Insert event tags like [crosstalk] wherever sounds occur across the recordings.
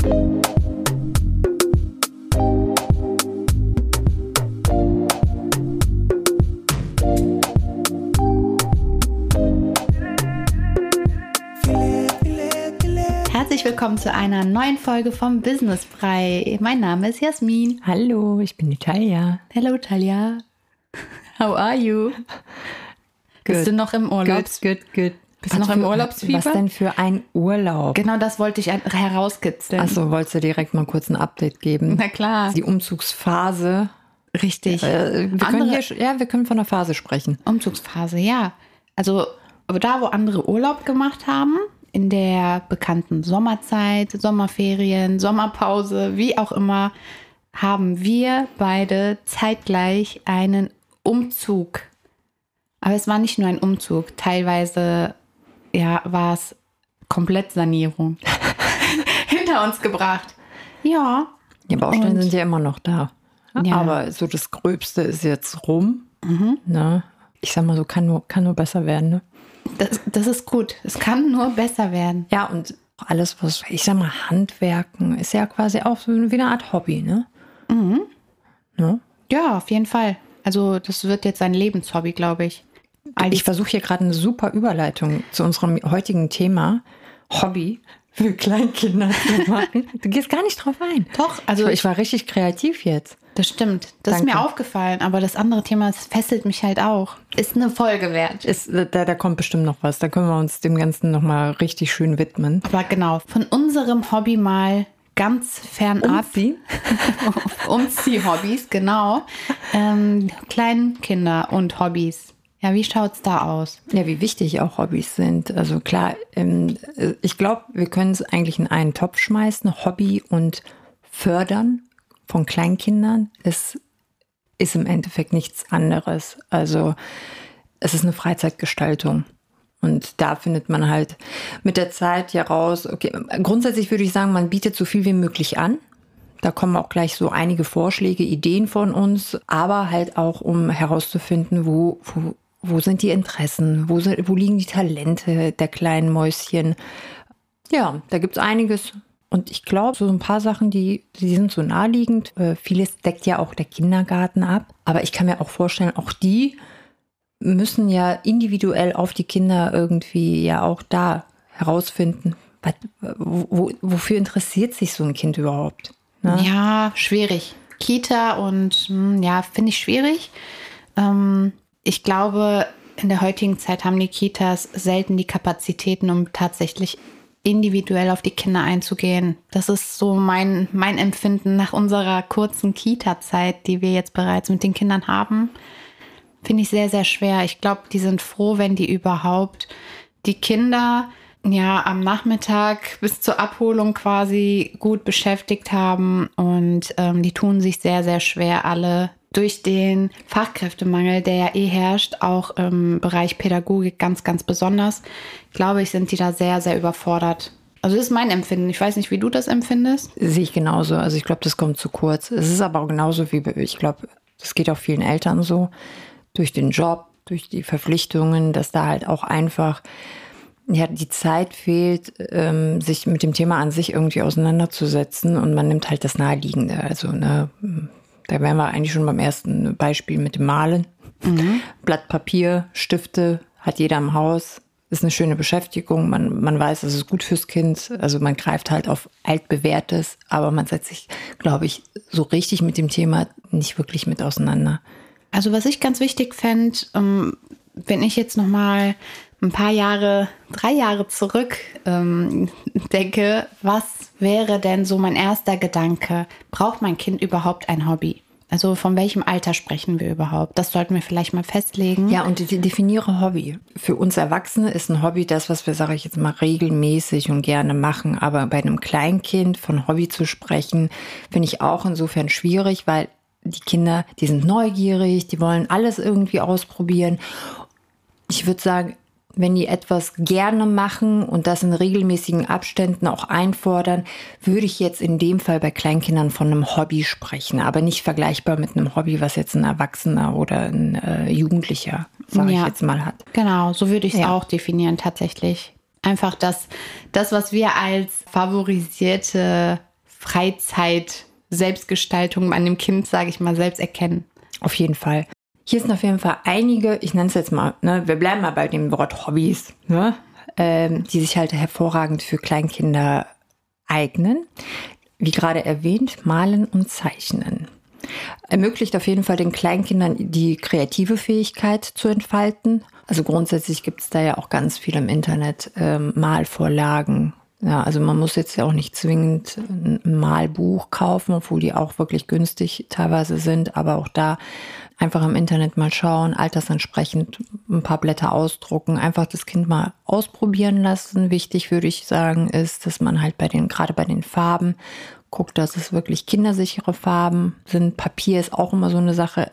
Herzlich willkommen zu einer neuen Folge vom Business Brei. Mein Name ist Jasmin. Hallo, ich bin Italia. Hello Talia. How are you? Bist du noch im Urlaub? Good, good, good. Bist du noch im Urlaubsfieber? Was denn für ein Urlaub? Genau das wollte ich herauskitzeln. Achso, wolltest du direkt mal kurz ein Update geben? Na klar. Die Umzugsphase. Richtig. Äh, wir, können Andere- hier, ja, wir können von der Phase sprechen. Umzugsphase, ja. Also aber da, wo andere Urlaub gemacht haben, in der bekannten Sommerzeit, Sommerferien, Sommerpause, wie auch immer, haben wir beide zeitgleich einen Umzug. Aber es war nicht nur ein Umzug, teilweise ja, war es komplett Sanierung [laughs] hinter uns gebracht. Ja, Die Baustellen Und- sind ja immer noch da. Ja. Aber so das Gröbste ist jetzt rum. Ne? Ich sag mal so, kann nur, kann nur besser werden. Ne? das, das ist gut. Es kann nur besser werden. Ja, und alles, was, ich sag mal, Handwerken ist ja quasi auch so wie eine Art Hobby, ne? Ne? Ja, auf jeden Fall. Also das wird jetzt ein Lebenshobby, glaube ich. Ich versuche hier gerade eine super Überleitung zu unserem heutigen Thema Hobby für Kleinkinder zu [laughs] machen. Du gehst gar nicht drauf ein. Doch, also ich, ich war richtig kreativ jetzt. Das stimmt. Das ist Danke. mir aufgefallen, aber das andere Thema, das fesselt mich halt auch. Ist eine Folge wert. Ist, da, da kommt bestimmt noch was. Da können wir uns dem Ganzen nochmal richtig schön widmen. Aber genau, von unserem Hobby mal ganz fernab. [laughs] Umzieh-Hobbys, genau. Ähm, Kleinkinder und Hobbys. Ja, wie schaut's da aus? Ja, wie wichtig auch Hobbys sind. Also klar, ähm, äh, ich glaube, wir können es eigentlich in einen Topf schmeißen. Hobby und Fördern von Kleinkindern ist, ist im Endeffekt nichts anderes. Also es ist eine Freizeitgestaltung. Und da findet man halt mit der Zeit ja raus, okay, grundsätzlich würde ich sagen, man bietet so viel wie möglich an. Da kommen auch gleich so einige Vorschläge, Ideen von uns, aber halt auch, um herauszufinden, wo, wo, wo sind die Interessen, wo, sind, wo liegen die Talente der kleinen Mäuschen. Ja, da gibt's einiges. Und ich glaube, so ein paar Sachen, die, die sind so naheliegend. Äh, vieles deckt ja auch der Kindergarten ab. Aber ich kann mir auch vorstellen, auch die müssen ja individuell auf die Kinder irgendwie ja auch da herausfinden, was, wo- wofür interessiert sich so ein Kind überhaupt? Ne? Ja, schwierig. Kita und hm, ja, finde ich schwierig. Ähm, ich glaube, in der heutigen Zeit haben die Kitas selten die Kapazitäten, um tatsächlich individuell auf die Kinder einzugehen. Das ist so mein, mein Empfinden nach unserer kurzen Kita-Zeit, die wir jetzt bereits mit den Kindern haben. Finde ich sehr, sehr schwer. Ich glaube, die sind froh, wenn die überhaupt die Kinder ja am Nachmittag bis zur Abholung quasi gut beschäftigt haben. Und ähm, die tun sich sehr, sehr schwer alle durch den Fachkräftemangel, der ja eh herrscht, auch im Bereich Pädagogik ganz, ganz besonders, glaube ich, sind die da sehr, sehr überfordert. Also das ist mein Empfinden. Ich weiß nicht, wie du das empfindest. Sehe ich genauso. Also ich glaube, das kommt zu kurz. Es ist aber auch genauso wie, ich glaube, das geht auch vielen Eltern so, durch den Job, durch die Verpflichtungen, dass da halt auch einfach ja, die Zeit fehlt, ähm, sich mit dem Thema an sich irgendwie auseinanderzusetzen und man nimmt halt das Naheliegende. Also, ne, da wären wir eigentlich schon beim ersten Beispiel mit dem Malen. Blatt Papier, Stifte hat jeder im Haus. Ist eine schöne Beschäftigung. Man, man weiß, es ist gut fürs Kind. Also man greift halt auf altbewährtes, aber man setzt sich, glaube ich, so richtig mit dem Thema nicht wirklich mit auseinander. Also was ich ganz wichtig fände, ähm, wenn ich jetzt noch mal ein paar Jahre, drei Jahre zurück ähm, denke, was wäre denn so mein erster Gedanke? Braucht mein Kind überhaupt ein Hobby? Also von welchem Alter sprechen wir überhaupt? Das sollten wir vielleicht mal festlegen. Ja, und de- definiere Hobby. Für uns Erwachsene ist ein Hobby das, was wir, sage ich jetzt mal, regelmäßig und gerne machen. Aber bei einem Kleinkind von Hobby zu sprechen, finde ich auch insofern schwierig, weil die Kinder, die sind neugierig, die wollen alles irgendwie ausprobieren. Ich würde sagen, wenn die etwas gerne machen und das in regelmäßigen Abständen auch einfordern, würde ich jetzt in dem Fall bei Kleinkindern von einem Hobby sprechen, aber nicht vergleichbar mit einem Hobby, was jetzt ein Erwachsener oder ein äh, Jugendlicher, sage Ja. ich jetzt mal, hat. Genau, so würde ich es Ja. auch definieren tatsächlich. Einfach das, das, was wir als favorisierte Freizeit, Selbstgestaltung an dem Kind, sage ich mal, selbst erkennen. Auf jeden Fall. Hier sind auf jeden Fall einige, ich nenne es jetzt mal, ne, wir bleiben mal bei dem Wort Hobbys, ne, ähm, die sich halt hervorragend für Kleinkinder eignen. Wie gerade erwähnt, malen und zeichnen. Ermöglicht auf jeden Fall den Kleinkindern die kreative Fähigkeit zu entfalten. Also grundsätzlich gibt es da ja auch ganz viel im Internet, ähm, Malvorlagen, ja, also man muss jetzt ja auch nicht zwingend ein Malbuch kaufen, obwohl die auch wirklich günstig teilweise sind, aber auch da einfach im Internet mal schauen, altersentsprechend ein paar Blätter ausdrucken, einfach das Kind mal ausprobieren lassen. Wichtig würde ich sagen, ist, dass man halt bei den, gerade bei den Farben guckt, dass es wirklich kindersichere Farben sind. Papier ist auch immer so eine Sache.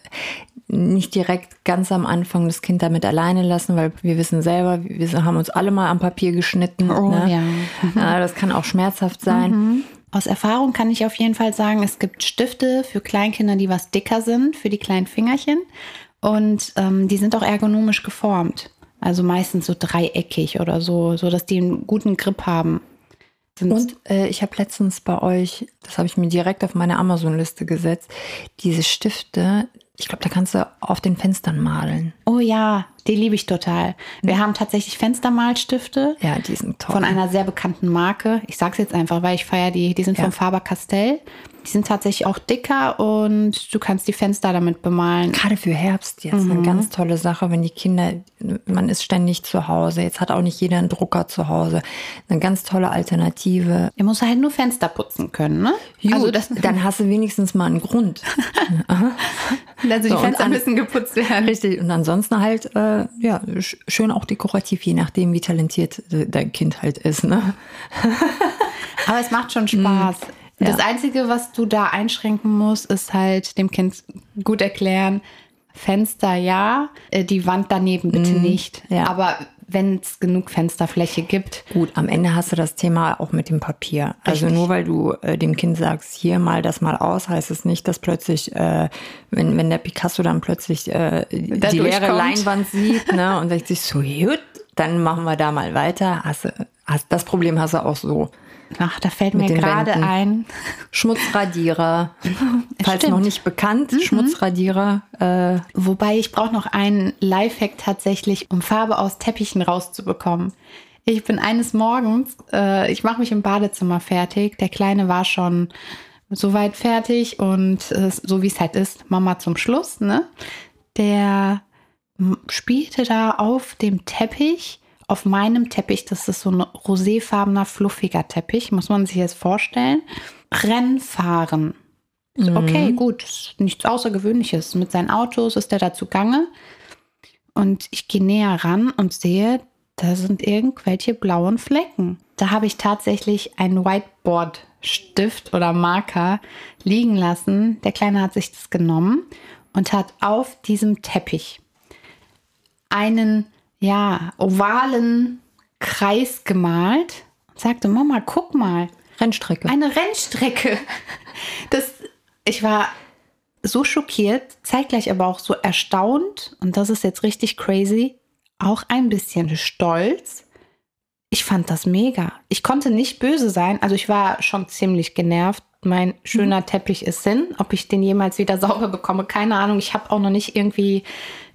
Nicht direkt ganz am Anfang das Kind damit alleine lassen, weil wir wissen selber, wir haben uns alle mal am Papier geschnitten. Oh, ne? ja. Mhm. Das kann auch schmerzhaft sein. Mhm. Aus Erfahrung kann ich auf jeden Fall sagen, es gibt Stifte für Kleinkinder, die was dicker sind, für die kleinen Fingerchen. Und ähm, die sind auch ergonomisch geformt. Also meistens so dreieckig oder so, so dass die einen guten Grip haben. Und äh, ich habe letztens bei euch, das habe ich mir direkt auf meine Amazon-Liste gesetzt, diese Stifte, ich glaube, da kannst du auf den Fenstern malen. Oh ja, die liebe ich total. Wir mhm. haben tatsächlich Fenstermalstifte. Ja, die sind toll. Von einer sehr bekannten Marke. Ich sage es jetzt einfach, weil ich feiere die. Die sind ja. von Faber-Castell. Die sind tatsächlich auch dicker und du kannst die Fenster damit bemalen. Gerade für Herbst jetzt mhm. eine ganz tolle Sache, wenn die Kinder, man ist ständig zu Hause. Jetzt hat auch nicht jeder einen Drucker zu Hause. Eine ganz tolle Alternative. Er muss halt nur Fenster putzen können, ne? Gut, also das, dann hast du wenigstens mal einen Grund. [laughs] [laughs] also die so, Fenster müssen geputzt werden. Richtig. Und ansonsten halt, äh, ja, schön auch dekorativ, je nachdem, wie talentiert dein Kind halt ist, ne? [laughs] Aber es macht schon Spaß. Mhm. Ja. Das Einzige, was du da einschränken musst, ist halt dem Kind gut erklären, Fenster ja, äh, die Wand daneben bitte mhm. nicht. Ja. Aber wenn es genug Fensterfläche gibt. Gut, am Ende hast du das Thema auch mit dem Papier. Also Richtig. Also nur weil du äh, dem Kind sagst, hier mal das mal aus, heißt es nicht, dass plötzlich, äh, wenn, wenn der Picasso dann plötzlich äh, die leere Leinwand sieht ne, und sagt sich so, gut, dann machen wir da mal weiter. Hast, hast, das Problem hast du auch so. Ach, da fällt mir gerade ein. Schmutzradierer. [laughs] Falls Stimmt. noch nicht bekannt, mhm. Schmutzradierer. Äh. Wobei ich brauche noch einen Lifehack tatsächlich, um Farbe aus Teppichen rauszubekommen. Ich bin eines Morgens, äh, ich mache mich im Badezimmer fertig. Der Kleine war schon soweit fertig und äh, so wie es halt ist, Mama zum Schluss, ne? Der spielte da auf dem Teppich auf meinem Teppich, das ist so ein roséfarbener, fluffiger Teppich, muss man sich jetzt vorstellen, Rennfahren. Mhm. Okay, gut, nichts Außergewöhnliches. Mit seinen Autos ist er dazu gange. Und ich gehe näher ran und sehe, da sind irgendwelche blauen Flecken. Da habe ich tatsächlich einen Whiteboard-Stift oder Marker liegen lassen. Der Kleine hat sich das genommen und hat auf diesem Teppich einen ja, ovalen Kreis gemalt und sagte, Mama, guck mal. Rennstrecke. Eine Rennstrecke. Das, ich war so schockiert, zeitgleich aber auch so erstaunt, und das ist jetzt richtig crazy, auch ein bisschen stolz. Ich fand das mega. Ich konnte nicht böse sein, also ich war schon ziemlich genervt. Mein schöner mhm. Teppich ist hin. Ob ich den jemals wieder sauber bekomme, keine Ahnung. Ich habe auch noch nicht irgendwie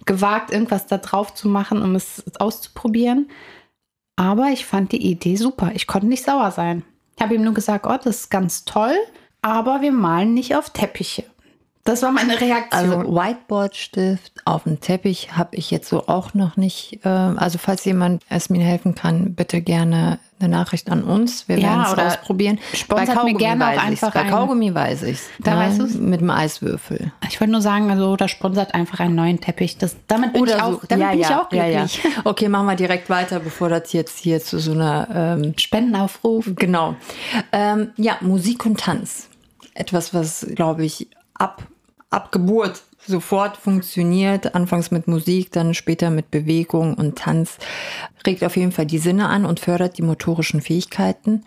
gewagt, irgendwas da drauf zu machen, um es auszuprobieren. Aber ich fand die Idee super. Ich konnte nicht sauer sein. Ich habe ihm nur gesagt, oh, das ist ganz toll, aber wir malen nicht auf Teppiche. Das war meine Reaktion. Also Whiteboard-Stift auf dem Teppich habe ich jetzt so auch noch nicht. Äh, also falls jemand es mir helfen kann, bitte gerne eine Nachricht an uns. Wir ja, werden es ausprobieren. Bei Kaugummi mir gerne auch einfach Bei Kaugummi weiß ich Da ne? weißt du Mit dem Eiswürfel. Ich wollte nur sagen, also oder sponsert einfach einen neuen Teppich. Das, damit bin, oder ich, auch, damit ja, bin ja, ich auch glücklich. Ja, [laughs] okay, machen wir direkt weiter, bevor das jetzt hier zu so einer ähm, Spendenaufruf. Genau. Ähm, ja, Musik und Tanz. Etwas, was, glaube ich, ab ab Geburt sofort funktioniert. Anfangs mit Musik, dann später mit Bewegung und Tanz. Regt auf jeden Fall die Sinne an und fördert die motorischen Fähigkeiten.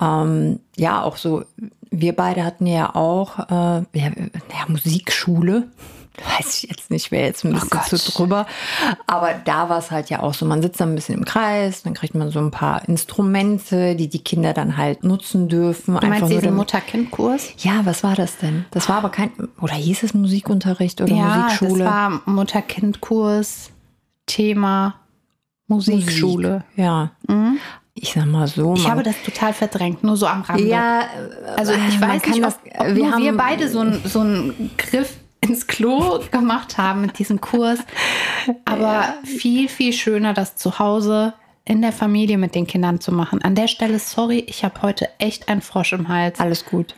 Ähm, ja, auch so, wir beide hatten ja auch äh, ja, ja, Musikschule. Weiß ich jetzt nicht, wäre jetzt ein Oh bisschen Gott. zu drüber. Aber da war es halt ja auch so, man sitzt dann ein bisschen im Kreis, dann kriegt man so ein paar Instrumente, die die Kinder dann halt nutzen dürfen. Du meinst nur diesen Mutter-Kind-Kurs? Ja, was war das denn? Das war aber kein, oder hieß es Musikunterricht oder Ja, Musikschule? das war Mutter-Kind-Kurs, Thema Musikschule. Musik. Ja. Ich sag mal so. Ich habe das total verdrängt, nur so am Rande. ja, also ich man weiß nicht, ob, ob wir nur wir haben- beide so, ein, so einen Griff ins Klo gemacht haben mit diesem Kurs. Aber viel, viel schöner, das zu Hause in der Familie mit den Kindern zu machen. An der Stelle, sorry, ich habe heute echt einen Frosch im Hals. alles gut.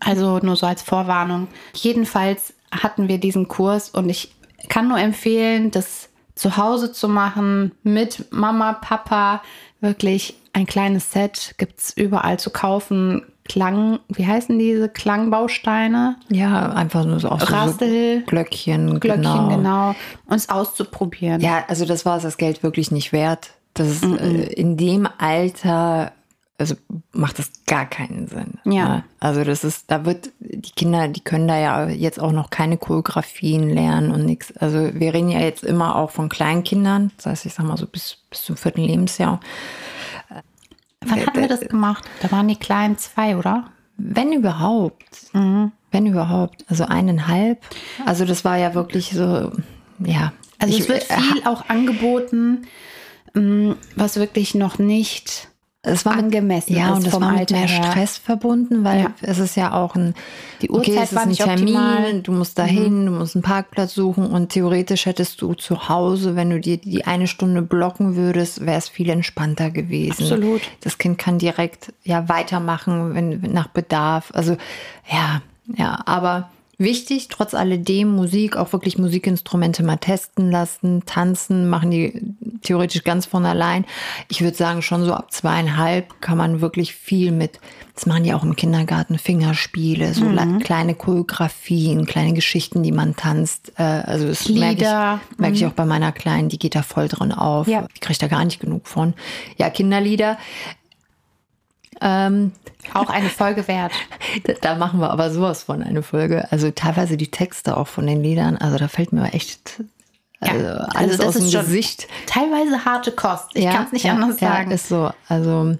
Also nur so als Vorwarnung. Jedenfalls hatten wir diesen Kurs und ich kann nur empfehlen, das zu Hause zu machen mit Mama, Papa. Wirklich ein kleines Set gibt es überall zu kaufen. Klang, wie heißen diese Klangbausteine? Ja, einfach nur so auch so, so Glöckchen, Glöckchen, genau. genau. Und es auszuprobieren. Ja, also das war es das Geld wirklich nicht wert. Das ist, äh, in dem Alter, also macht das gar keinen Sinn. Ja. ne? Also das ist, da wird, die Kinder, die können da ja jetzt auch noch keine Choreografien lernen und nichts. Also wir reden ja jetzt immer auch von Kleinkindern, das heißt, ich sag mal so bis, bis zum vierten Lebensjahr. Wann hatten wir das gemacht? Da waren die kleinen zwei, oder? Wenn überhaupt. Wenn überhaupt. Also eineinhalb. Also das war ja wirklich so, ja. Also Ich- es wird äh, viel auch angeboten, ähm, was wirklich noch nicht es war mit, angemessen ja, und es war mit Alter mehr her. Stress verbunden, weil Ja. es ist ja auch ein Die okay, Uhrzeit es ist war ein nicht Termin, optimal. Mhm. du musst dahin, du musst einen Parkplatz suchen und theoretisch hättest du zu Hause, wenn du dir die eine Stunde blocken würdest, wäre es viel entspannter gewesen. Absolut. Das Kind kann direkt ja weitermachen, wenn nach Bedarf. Also ja, ja, aber Wichtig, trotz alledem Musik, auch wirklich Musikinstrumente mal testen lassen, tanzen, machen die theoretisch ganz von allein. Ich würde sagen, schon so ab zweieinhalb kann man wirklich viel mit, das machen die auch im Kindergarten, Fingerspiele, so la- kleine Choreografien, kleine Geschichten, die man tanzt. Äh, also das merke ich, merke ich auch bei meiner Kleinen, die geht da voll drin auf. Ja. Die kriegt da gar nicht genug von. Ja, Kinderlieder. Ähm, Auch eine Folge wert. da, [laughs] da machen wir aber sowas von eine Folge. Also teilweise die Texte auch von den Liedern. Also da fällt mir echt also Ja, also alles das aus dem ist schon- Gesicht. Teilweise harte Kost. Ich kann es nicht ja, anders ja, sagen. ist so. Also,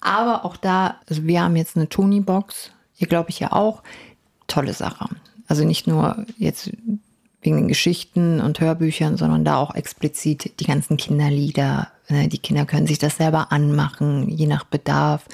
aber auch da, also wir haben jetzt eine Tony-Box. Ihr glaube ich ja auch. Tolle Sache. Also nicht nur jetzt wegen den Geschichten und Hörbüchern, sondern da auch explizit die ganzen Kinderlieder. Ne, Die Kinder können sich das selber anmachen, je nach Bedarf.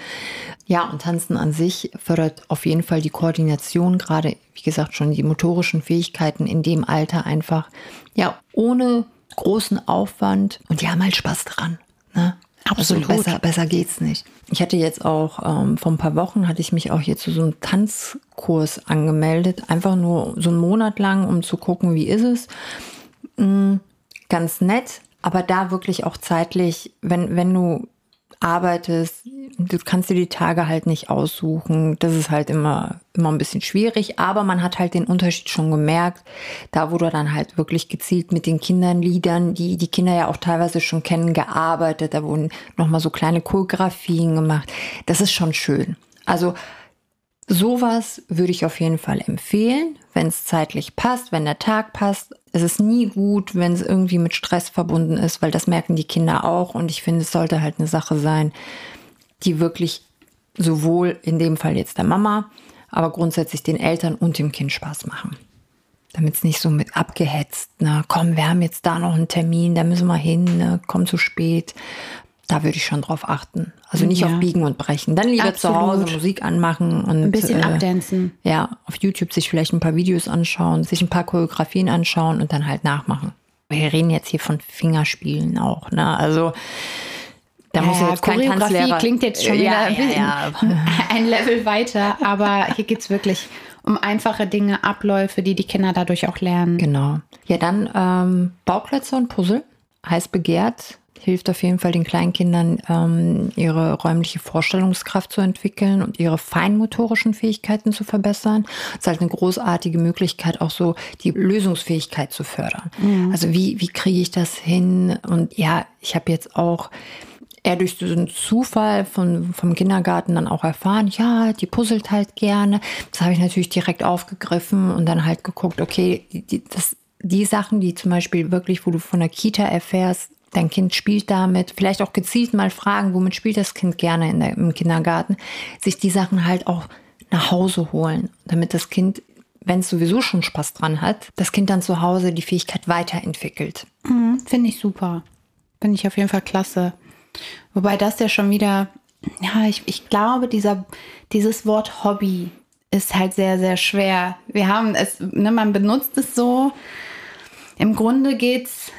Ja, und Tanzen an sich fördert auf jeden Fall die Koordination, gerade, wie gesagt, schon die motorischen Fähigkeiten in dem Alter einfach, ja, ohne großen Aufwand. Und die haben halt Spaß dran. Ne? Absolut. Also besser, besser geht's nicht. Ich hatte jetzt auch, ähm, vor ein paar Wochen hatte ich mich auch hier zu so einem Tanzkurs angemeldet. Einfach nur so einen Monat lang, um zu gucken, wie ist es. Mm, ganz nett, aber da wirklich auch zeitlich, wenn, wenn du arbeitest, du kannst dir die Tage halt nicht aussuchen. Das ist halt immer, immer ein bisschen schwierig, aber man hat halt den Unterschied schon gemerkt. Da wurde dann halt wirklich gezielt mit den Kindern Liedern, die die Kinder ja auch teilweise schon kennen, gearbeitet. Da wurden nochmal so kleine Choreografien gemacht. Das ist schon schön. Also Sowas würde ich auf jeden Fall empfehlen, wenn es zeitlich passt, wenn der Tag passt. Es ist nie gut, wenn es irgendwie mit Stress verbunden ist, weil das merken die Kinder auch. Und ich finde, es sollte halt eine Sache sein, die wirklich sowohl in dem Fall jetzt der Mama, aber grundsätzlich den Eltern und dem Kind Spaß machen. Damit es nicht so mit abgehetzt, ne, komm, wir haben jetzt da noch einen Termin, da müssen wir hin, ne, komm zu spät. Da würde ich schon drauf achten. Also nicht Ja. auf Biegen und Brechen. Dann lieber zu Hause Absolut. Musik anmachen und Ein bisschen äh, abdancen. ja, auf YouTube sich vielleicht ein paar Videos anschauen, sich ein paar Choreografien anschauen und dann halt nachmachen. Wir reden jetzt hier von Fingerspielen auch, ne? Also da muss ja jetzt kein Choreografie klingt jetzt schon wieder ja, ein, bisschen ja, ja. [laughs] ein Level weiter, aber hier geht es wirklich um einfache Dinge, Abläufe, die die Kinder dadurch auch lernen. Genau. Ja, dann ähm, Bauklötze und Puzzle. Heiß begehrt. Hilft auf jeden Fall den Kleinkindern, ähm, ihre räumliche Vorstellungskraft zu entwickeln und ihre feinmotorischen Fähigkeiten zu verbessern. Das ist halt eine großartige Möglichkeit, auch so die Lösungsfähigkeit zu fördern. Also wie, wie kriege ich das hin? Und ja, ich habe jetzt auch er durch so einen Zufall von, vom Kindergarten dann auch erfahren, ja, die puzzelt halt gerne. Das habe ich natürlich direkt aufgegriffen und dann halt geguckt, okay, die, das, die Sachen, die zum Beispiel wirklich, wo du von der Kita erfährst, dein Kind spielt damit, vielleicht auch gezielt mal fragen, womit spielt das Kind gerne der, im Kindergarten, sich die Sachen halt auch nach Hause holen, damit das Kind, wenn es sowieso schon Spaß dran hat, das Kind dann zu Hause die Fähigkeit weiterentwickelt. Mhm, Finde ich super. Finde ich auf jeden Fall klasse. Wobei das ja schon wieder, ja, ich, ich glaube, dieser, dieses Wort Hobby ist halt sehr, sehr schwer. Wir haben es, ne, man benutzt es so. Im Grunde geht's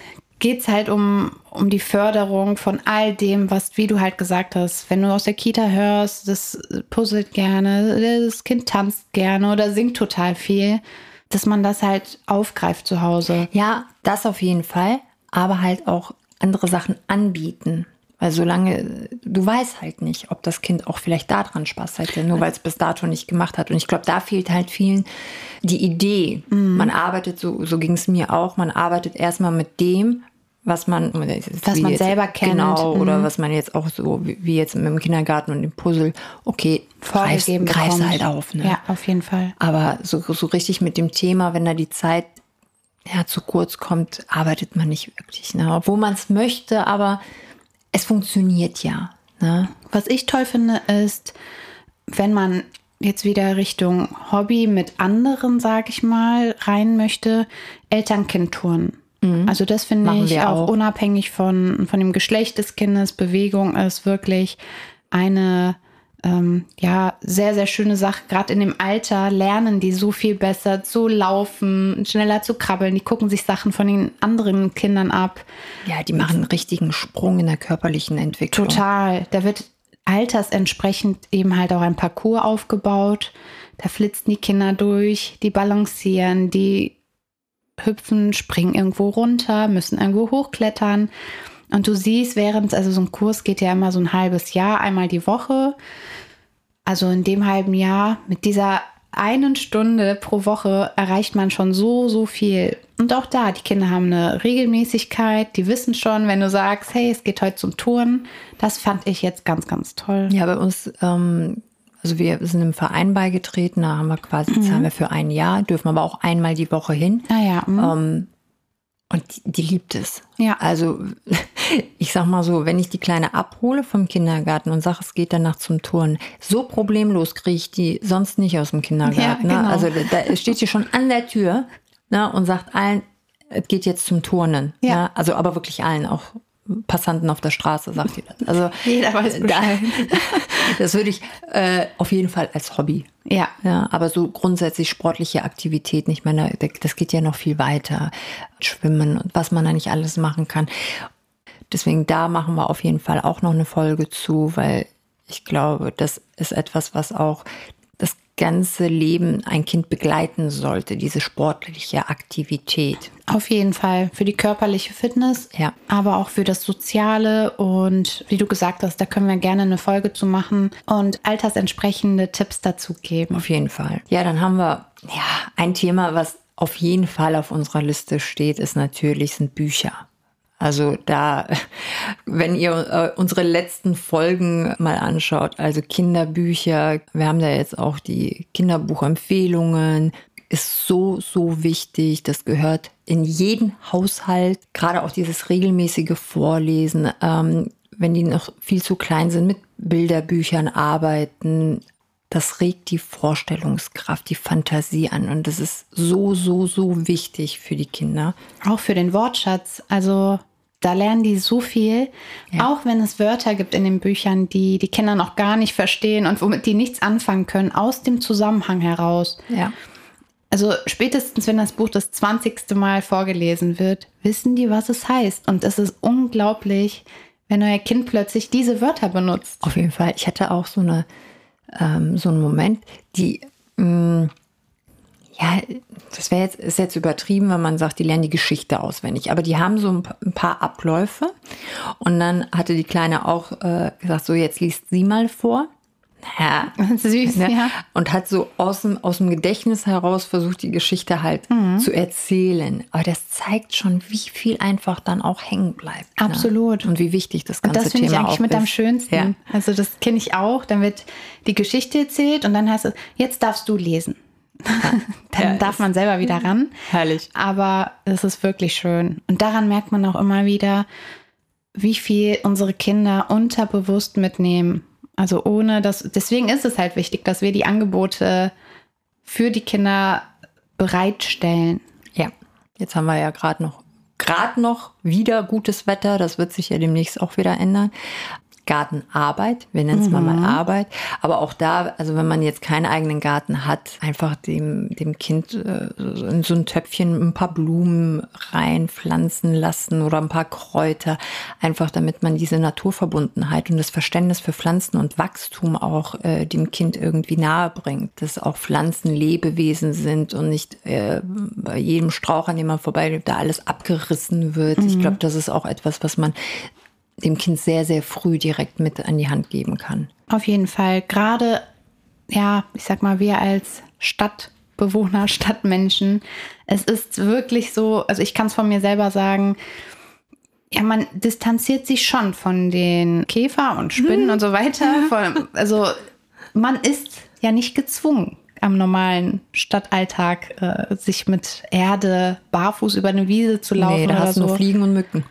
geht es halt um, um die Förderung von all dem, was, wie du halt gesagt hast, wenn du aus der Kita hörst, das puzzelt gerne, das Kind tanzt gerne oder singt total viel, dass man das halt aufgreift zu Hause. Ja, das auf jeden Fall, aber halt auch andere Sachen anbieten. Weil solange, du weißt halt nicht, ob das Kind auch vielleicht daran Spaß hätte, nur weil es bis dato nicht gemacht hat. Und ich glaube, da fehlt halt vielen die Idee. Mhm. Man arbeitet, so, so ging es mir auch, man arbeitet erstmal mit dem, was man, was man jetzt, selber kennt. Genau, mhm. oder was man jetzt auch so, wie jetzt mit dem Kindergarten und dem Puzzle, okay, greifst, greifst halt auf. Ne? Ja, auf jeden Fall. Aber so, so richtig mit dem Thema, wenn da die Zeit ja, zu kurz kommt, arbeitet man nicht wirklich. Ne? Obwohl man es möchte, aber es funktioniert ja. Ne? Was ich toll finde, ist, wenn man jetzt wieder Richtung Hobby mit anderen, sag ich mal, rein möchte, Eltern-Kind-Touren. Mhm. Also das finde ich auch, auch, unabhängig von, von dem Geschlecht des Kindes. Bewegung ist wirklich eine ähm, ja, sehr, sehr schöne Sache. Gerade in dem Alter lernen die so viel besser zu laufen, schneller zu krabbeln. Die gucken sich Sachen von den anderen Kindern ab. Ja, die machen einen richtigen Sprung in der körperlichen Entwicklung. Total. Da wird altersentsprechend eben halt auch ein Parcours aufgebaut. Da flitzen die Kinder durch, die balancieren, die hüpfen, springen irgendwo runter, müssen irgendwo hochklettern. Und du siehst, während, also so ein Kurs geht ja immer so ein halbes Jahr, einmal die Woche. Also in dem halben Jahr mit dieser einen Stunde pro Woche erreicht man schon so, so viel. Und auch da, die Kinder haben eine Regelmäßigkeit, die wissen schon, wenn du sagst, hey, es geht heute zum Touren. Das fand ich jetzt ganz, ganz toll. Ja, bei uns, ähm, also wir sind im Verein beigetreten, da haben wir quasi, mhm. zahlen wir für ein Jahr, dürfen aber auch einmal die Woche hin. Ah ja. Mhm. Ähm, und die, die, liebt es. Ja. Also [laughs] ich sag mal so, wenn ich die Kleine abhole vom Kindergarten und sage, es geht danach zum Turnen, so problemlos kriege ich die sonst nicht aus dem Kindergarten. Ja, ne? genau. Also da steht sie schon an der Tür ne, und sagt allen, es geht jetzt zum Turnen. Ja. Ne? Also aber wirklich allen, auch Passanten auf der Straße, sagt das. Also [laughs] jeder weiß Bescheid. Da, [laughs] das würde ich äh, auf jeden Fall als Hobby. Ja. ja. Aber so grundsätzlich sportliche Aktivitäten, ich meine, das geht ja noch viel weiter. Schwimmen und was man da nicht alles machen kann. Deswegen da machen wir auf jeden Fall auch noch eine Folge zu, weil ich glaube, das ist etwas, was auch ganze Leben ein Kind begleiten sollte, diese sportliche Aktivität. Auf jeden Fall für die körperliche Fitness, ja. aber auch für das Soziale und wie du gesagt hast, da können wir gerne eine Folge zu machen und altersentsprechende Tipps dazu geben. Auf jeden Fall. Ja, dann haben wir ja ein Thema, was auf jeden Fall auf unserer Liste steht, ist natürlich sind Bücher. Also da, wenn ihr äh, unsere letzten Folgen mal anschaut, also Kinderbücher, wir haben da jetzt auch die Kinderbuchempfehlungen, ist so, so wichtig. Das gehört in jeden Haushalt, gerade auch dieses regelmäßige Vorlesen, ähm, wenn die noch viel zu klein sind, mit Bilderbüchern arbeiten. Das regt die Vorstellungskraft, die Fantasie an. Und das ist so, so, so wichtig für die Kinder. Auch für den Wortschatz. Also da lernen die so viel, ja. auch wenn es Wörter gibt in den Büchern, die die Kinder noch gar nicht verstehen und womit die nichts anfangen können, aus dem Zusammenhang heraus. Ja. Also spätestens, wenn das Buch das 20. Mal vorgelesen wird, wissen die, was es heißt. Und es ist unglaublich, wenn euer Kind plötzlich diese Wörter benutzt. Auf jeden Fall. Ich hatte auch so, eine, ähm, so einen Moment, die... Mh, mm, ja, das wäre jetzt, ist jetzt übertrieben, wenn man sagt, die lernen die Geschichte auswendig. Aber die haben so ein paar Abläufe. Und dann hatte die Kleine auch äh, gesagt, so jetzt liest sie mal vor. ja, [laughs] Süß, ne? ja. Und hat so aus dem, aus dem Gedächtnis heraus versucht, die Geschichte halt Mhm. zu erzählen. Aber das zeigt schon, wie viel einfach dann auch hängen bleibt. Ne? Absolut. Und wie wichtig das Und ganze das finde ich Thema eigentlich mit am ist. schönsten. Ja. Also das kenne ich auch. Dann wird die Geschichte erzählt und dann heißt es, jetzt darfst du lesen. [laughs] dann Ja, darf man selber wieder ran. Herrlich. Aber es ist wirklich schön. Und daran merkt man auch immer wieder, wie viel unsere Kinder unterbewusst mitnehmen. Also ohne das, deswegen ist es halt wichtig, dass wir die Angebote für die Kinder bereitstellen. Ja, jetzt haben wir ja gerade noch, gerade noch wieder gutes Wetter. Das wird sich ja demnächst auch wieder ändern. Gartenarbeit, wir nennen es mal Mhm. mal Arbeit. Aber auch da, also wenn man jetzt keinen eigenen Garten hat, einfach dem, dem Kind äh, in so ein Töpfchen ein paar Blumen reinpflanzen lassen oder ein paar Kräuter. Einfach damit man diese Naturverbundenheit und das Verständnis für Pflanzen und Wachstum auch äh, dem Kind irgendwie nahe bringt. Dass auch Pflanzen Lebewesen sind und nicht äh, bei jedem Strauch, an dem man vorbeiläuft, da alles abgerissen wird. Ich glaube, das ist auch etwas, was man dem Kind sehr, sehr früh direkt mit an die Hand geben kann. Auf jeden Fall. Gerade, ja, ich sag mal, wir als Stadtbewohner, [laughs] Stadtmenschen, es ist wirklich so, also ich kann es von mir selber sagen, ja, man distanziert sich schon von den Käfer und Spinnen und so weiter. [laughs] Von, also man ist ja nicht gezwungen, am normalen Stadtalltag äh, sich mit Erde barfuß über eine Wiese zu laufen nee, da oder hast du so. nur Fliegen und Mücken.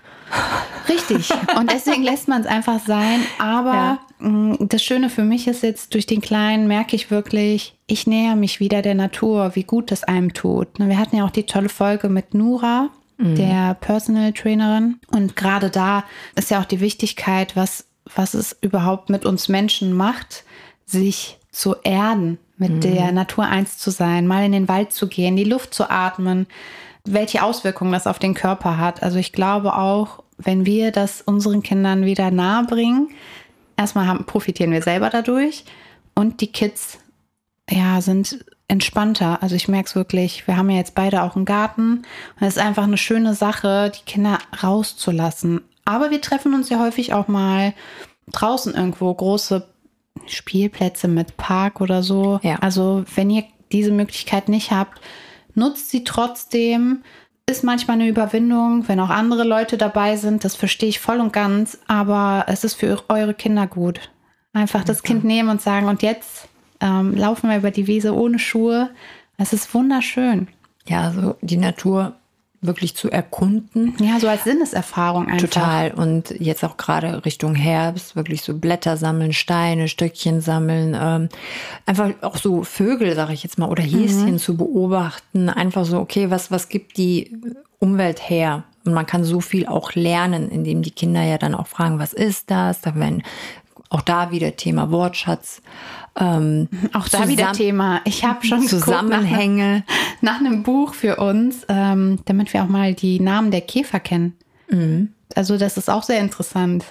Richtig. Und deswegen lässt man es einfach sein. Aber mh, das Schöne für mich ist jetzt, durch den Kleinen merke ich wirklich, ich näher mich wieder der Natur, wie gut es einem tut. Ne, Wir hatten ja auch die tolle Folge mit Nura, der Personal Trainerin. Und gerade da ist ja auch die Wichtigkeit, was, was es überhaupt mit uns Menschen macht, sich zu erden, mit der Natur eins zu sein, mal in den Wald zu gehen, die Luft zu atmen, welche Auswirkungen das auf den Körper hat. Also ich glaube auch, wenn wir das unseren Kindern wieder nahe bringen, erstmal haben, profitieren wir selber dadurch und die Kids ja, sind entspannter. Also ich merke es wirklich, wir haben ja jetzt beide auch einen Garten und es ist einfach eine schöne Sache, die Kinder rauszulassen. Aber wir treffen uns ja häufig auch mal draußen irgendwo, große Spielplätze mit Park oder so. Ja. Also wenn ihr diese Möglichkeit nicht habt, nutzt sie trotzdem. Ist manchmal eine Überwindung, wenn auch andere Leute dabei sind. Das verstehe ich voll und ganz. Aber es ist für eure Kinder gut. Einfach das Kind nehmen und sagen, und jetzt ähm, laufen wir über die Wiese ohne Schuhe. Es ist wunderschön. Ja, so die Natur wirklich zu erkunden. Ja, so als Sinneserfahrung einfach. Total. Und jetzt auch gerade Richtung Herbst, wirklich so Blätter sammeln, Steine, Stöckchen sammeln, ähm, einfach auch so Vögel, sage ich jetzt mal, oder Häschen zu beobachten. Einfach so, okay, was, was gibt die Umwelt her? Und man kann so viel auch lernen, indem die Kinder ja dann auch fragen, was ist das? Da werden auch da wieder Thema Wortschatz. Ähm, [laughs] Auch da wieder Thema. Ich habe schon Zusammenhänge. nach einem Buch für uns, ähm, damit wir auch mal die Namen der Käfer kennen. Mhm. Also das ist auch sehr interessant.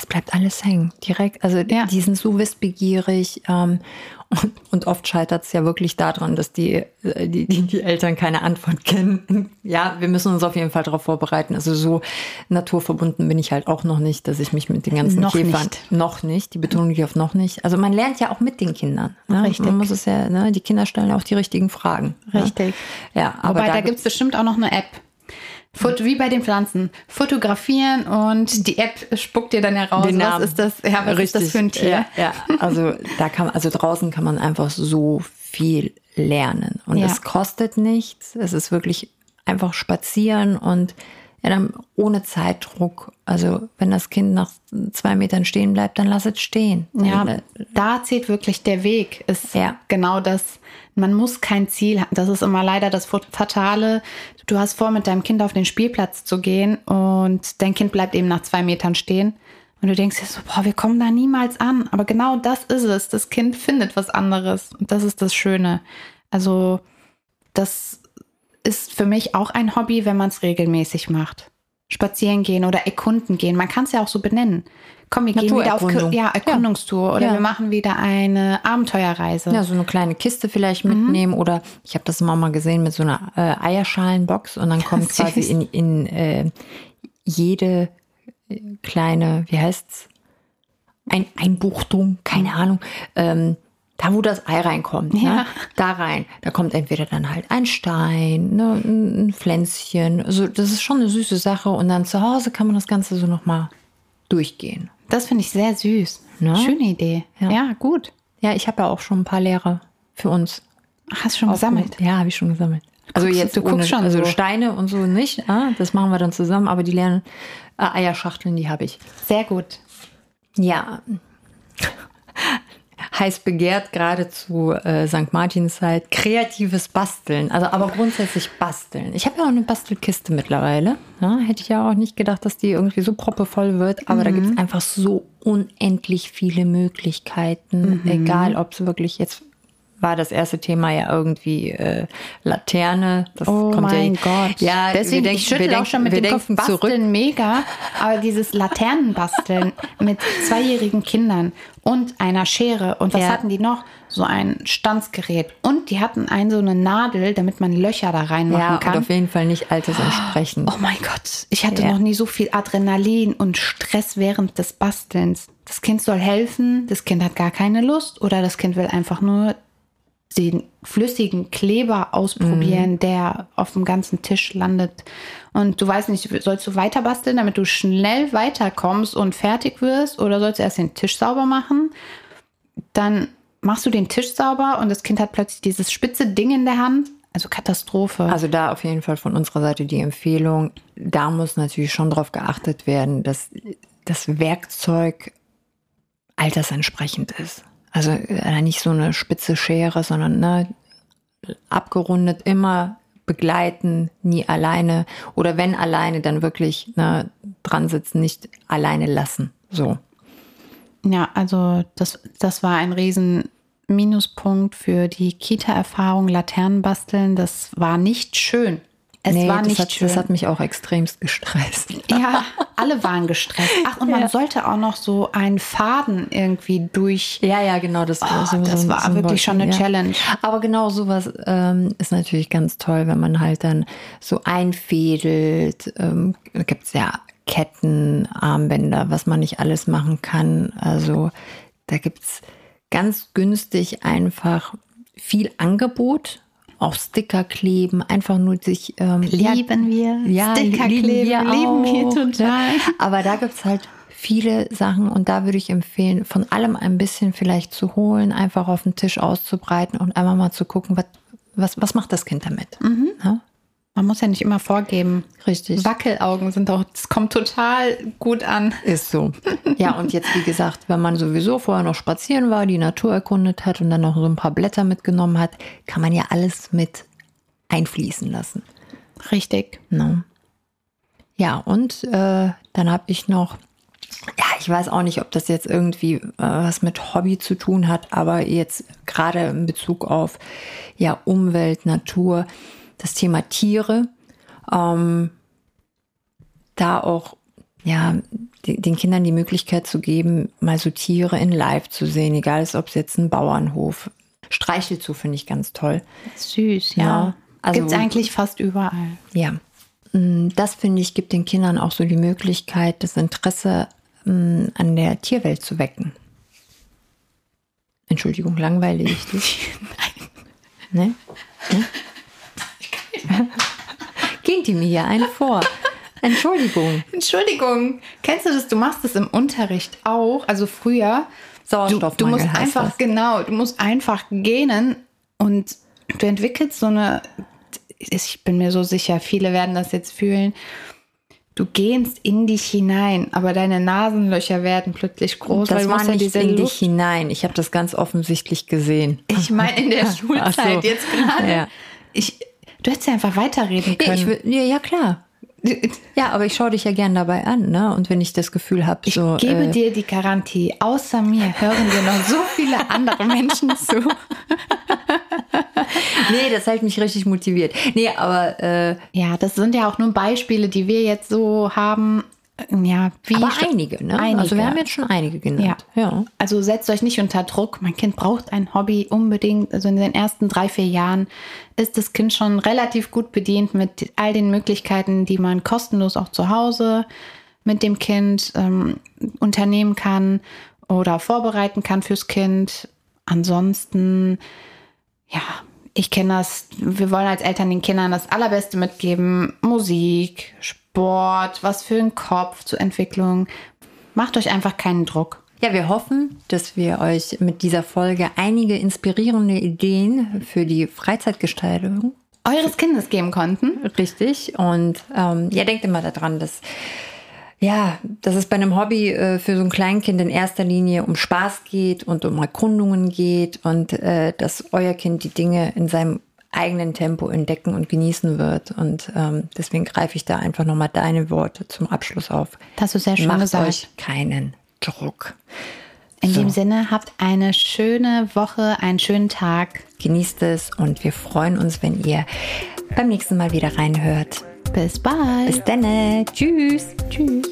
Das bleibt alles hängen, direkt. Also Ja. die sind so wissbegierig ähm, und, und oft scheitert es ja wirklich daran, dass die, äh, die, die, die Eltern keine Antwort [laughs] kennen. Ja, wir müssen uns auf jeden Fall darauf vorbereiten. Also so naturverbunden bin ich halt auch noch nicht, dass ich mich mit den ganzen Noch Käfern nicht. noch nicht, die Betonung liegt auf noch nicht. Also man lernt ja auch mit den Kindern. Ne? Richtig. Man muss es ja, ne? die Kinder stellen auch die richtigen Fragen. ne? Richtig. Ja, aber Wobei, da, da gibt es bestimmt auch noch eine App. Foto, wie bei den Pflanzen. Fotografieren und die App spuckt dir dann heraus, Den was Namen. ist das, ja, was ist das für ein Tier. Ja, ja. also da kann also draußen kann man einfach so viel lernen und Ja. es kostet nichts. Es ist wirklich einfach spazieren und ja, dann ohne Zeitdruck. Also wenn das Kind nach zwei Metern stehen bleibt, dann lass es stehen. Ja, Äh, da zählt wirklich der Weg. Ist Ja. genau das. Man muss kein Ziel haben. Das ist immer leider das Fatale. Du hast vor, mit deinem Kind auf den Spielplatz zu gehen und dein Kind bleibt eben nach zwei Metern stehen. Und du denkst dir so, boah, wir kommen da niemals an. Aber genau das ist es. Das Kind findet was anderes. Und das ist das Schöne. Also, das ist für mich auch ein Hobby, wenn man es regelmäßig macht. Spazieren gehen oder erkunden gehen. Man kann es ja auch so benennen. Komm, wir gehen wieder auf ja, Erkundungstour oder Ja. wir machen wieder eine Abenteuerreise. Ja, so eine kleine Kiste vielleicht mitnehmen oder ich habe das immer mal gesehen mit so einer äh, Eierschalenbox und dann kommt [laughs] quasi in, in äh, jede äh, kleine, wie heißt's? ein Einbuchtung, keine Ahnung, ähm, da wo das Ei reinkommt, Ja. ne? da rein, da kommt entweder dann halt ein Stein, ne, ein Pflänzchen, also das ist schon eine süße Sache und dann zu Hause kann man das Ganze so nochmal durchgehen. Das finde ich sehr süß. Ne? Schöne Idee. Ja. Ja, gut. Ja, ich habe ja auch schon ein paar Lehre für uns Hast schon gesammelt. Ja, habe ich schon gesammelt. Also Guckst- jetzt du guckst ohne, schon also so. Steine und so nicht. Ah, das machen wir dann zusammen. Aber die leeren äh, Eierschachteln, die habe ich. Sehr gut. Ja. Heiß begehrt gerade zu äh, St. Martinszeit kreatives Basteln. Also aber grundsätzlich basteln. Ich habe ja auch eine Bastelkiste mittlerweile. Ja, hätte ich ja auch nicht gedacht, dass die irgendwie so proppevoll wird. Aber da gibt es einfach so unendlich viele Möglichkeiten. Egal, ob es wirklich jetzt war das erste Thema ja irgendwie äh, Laterne. Das Oh kommt mein ja, Gott. Ja, Deswegen, wir ich denken, schüttel wir auch schon mit wir dem Kopf. denken Basteln zurück. mega, aber dieses Laternenbasteln [laughs] mit zweijährigen Kindern und einer Schere und was Ja. hatten die noch? So ein Stanzgerät. Und die hatten ein so eine Nadel, damit man Löcher da reinmachen Ja, kann. auf jeden Fall nicht altersentsprechend. Oh mein Gott, ich hatte Ja. noch nie so viel Adrenalin und Stress während des Bastelns. Das Kind soll helfen, das Kind hat gar keine Lust oder das Kind will einfach nur den flüssigen Kleber ausprobieren, der auf dem ganzen Tisch landet. Und du weißt nicht, sollst du weiter basteln, damit du schnell weiterkommst und fertig wirst oder sollst du erst den Tisch sauber machen? Dann machst du den Tisch sauber und das Kind hat plötzlich dieses spitze Ding in der Hand. Also Katastrophe. Also da auf jeden Fall von unserer Seite die Empfehlung. Da muss natürlich schon darauf geachtet werden, dass das Werkzeug altersentsprechend ist. Also äh, nicht so eine spitze Schere, sondern ne, abgerundet immer begleiten, nie alleine. Oder wenn alleine, dann wirklich ne, dran sitzen, nicht alleine lassen. So. Ja, also das, das war ein riesen Minuspunkt für die Kita-Erfahrung Laternenbasteln. Das war nicht schön. Es Nee, war das, nicht hat, schön. das hat mich auch extremst gestresst. [laughs] ja, alle waren gestresst. Ach, und man Ja. sollte auch noch so einen Faden irgendwie durch. Ja, ja, genau. Das, war so, Oh, das so, war so wirklich schon eine ja. Challenge. Aber genau sowas ähm, ist natürlich ganz toll, wenn man halt dann so einfädelt. Ähm, da gibt es ja Ketten, Armbänder, was man nicht alles machen kann. Also da gibt es ganz günstig einfach viel Angebot. Auch Sticker kleben, einfach nur sich ähm, Lieben wir. ja, Sticker lieben kleben, wir lieben wir auch, total. Ne? Aber da gibt's halt viele Sachen und da würde ich empfehlen, von allem ein bisschen vielleicht zu holen, einfach auf den Tisch auszubreiten und einmal mal zu gucken, was, was, was macht das Kind damit? Ja? Man muss ja nicht immer vorgeben. Richtig. Wackelaugen sind auch, das kommt total gut an. Ist so. Ja, und jetzt, wie gesagt, wenn man sowieso vorher noch spazieren war, die Natur erkundet hat und dann noch so ein paar Blätter mitgenommen hat, kann man ja alles mit einfließen lassen. Richtig. Ne? Ja, und äh, dann habe ich noch, ja, ich weiß auch nicht, ob das jetzt irgendwie äh, was mit Hobby zu tun hat, aber jetzt gerade in Bezug auf ja, Umwelt, Natur, das Thema Tiere, ähm, da auch ja, den Kindern die Möglichkeit zu geben, mal so Tiere in Live zu sehen, egal ob es jetzt ein Bauernhof. Streichelzoo finde ich ganz toll. Süß, ja. Ja, also- Gibt's eigentlich fast überall. Ja, Mm, das finde ich, gibt den Kindern auch so die Möglichkeit, das Interesse mm, an der Tierwelt zu wecken. Entschuldigung, langweile ich dich? [laughs] Nein. Ne? Ne? [laughs] Geht die mir hier einen vor? Entschuldigung. Entschuldigung, kennst du das? Du machst das im Unterricht auch, also früher. Du, Sauerstoffmangel du musst einfach, das. genau, du musst einfach gähnen und du entwickelst so eine, ich bin mir so sicher, viele werden das jetzt fühlen. Du gähnst in dich hinein, aber deine Nasenlöcher werden plötzlich groß, Das weil du war ja nicht diese in dich Luft. hinein. Ich habe das ganz offensichtlich gesehen. Ich meine in der [laughs] Schulzeit so. jetzt gerade. Ja. Ich, du hättest ja einfach weiterreden können. ich ja, ja, klar. [laughs] Ja, aber ich schaue dich ja gern dabei an, ne? Und wenn ich das Gefühl habe, Ich so. gebe äh, dir die Garantie, außer mir hören dir noch so viele andere Menschen zu. [laughs] nee, das hält mich richtig motiviert. Nee, aber äh, Ja, das sind ja auch nur Beispiele, die wir jetzt so haben. Ja, wie Aber einige, ne? Einige. Also wir haben jetzt schon einige genannt. Ja. Also setzt euch nicht unter Druck. Mein Kind braucht ein Hobby unbedingt. Also in den ersten drei, vier Jahren ist das Kind schon relativ gut bedient mit all den Möglichkeiten, die man kostenlos auch zu Hause mit dem Kind ähm, unternehmen kann. oder vorbereiten kann fürs Kind. Ansonsten, ja, ich kenne das, wir wollen als Eltern den Kindern das Allerbeste mitgeben. Musik, Sport, was für ein Kopf zur Entwicklung. Macht euch einfach keinen Druck. Ja, wir hoffen, dass wir euch mit dieser Folge einige inspirierende Ideen für die Freizeitgestaltung eures Kindes geben konnten. Richtig. Und ähm, ja, denkt immer daran, dass ja, dass es bei einem Hobby äh, für so ein Kleinkind in erster Linie um Spaß geht und um Erkundungen geht und äh, dass euer Kind die Dinge in seinem eigenen Tempo entdecken und genießen wird. Und ähm, deswegen greife ich da einfach nochmal deine Worte zum Abschluss auf. Das ist sehr schön Macht gesagt. euch keinen Druck. In So. dem Sinne, habt eine schöne Woche, einen schönen Tag. Genießt es und wir freuen uns, wenn ihr beim nächsten Mal wieder reinhört. Bis bald. Bis dann. Tschüss. Tschüss.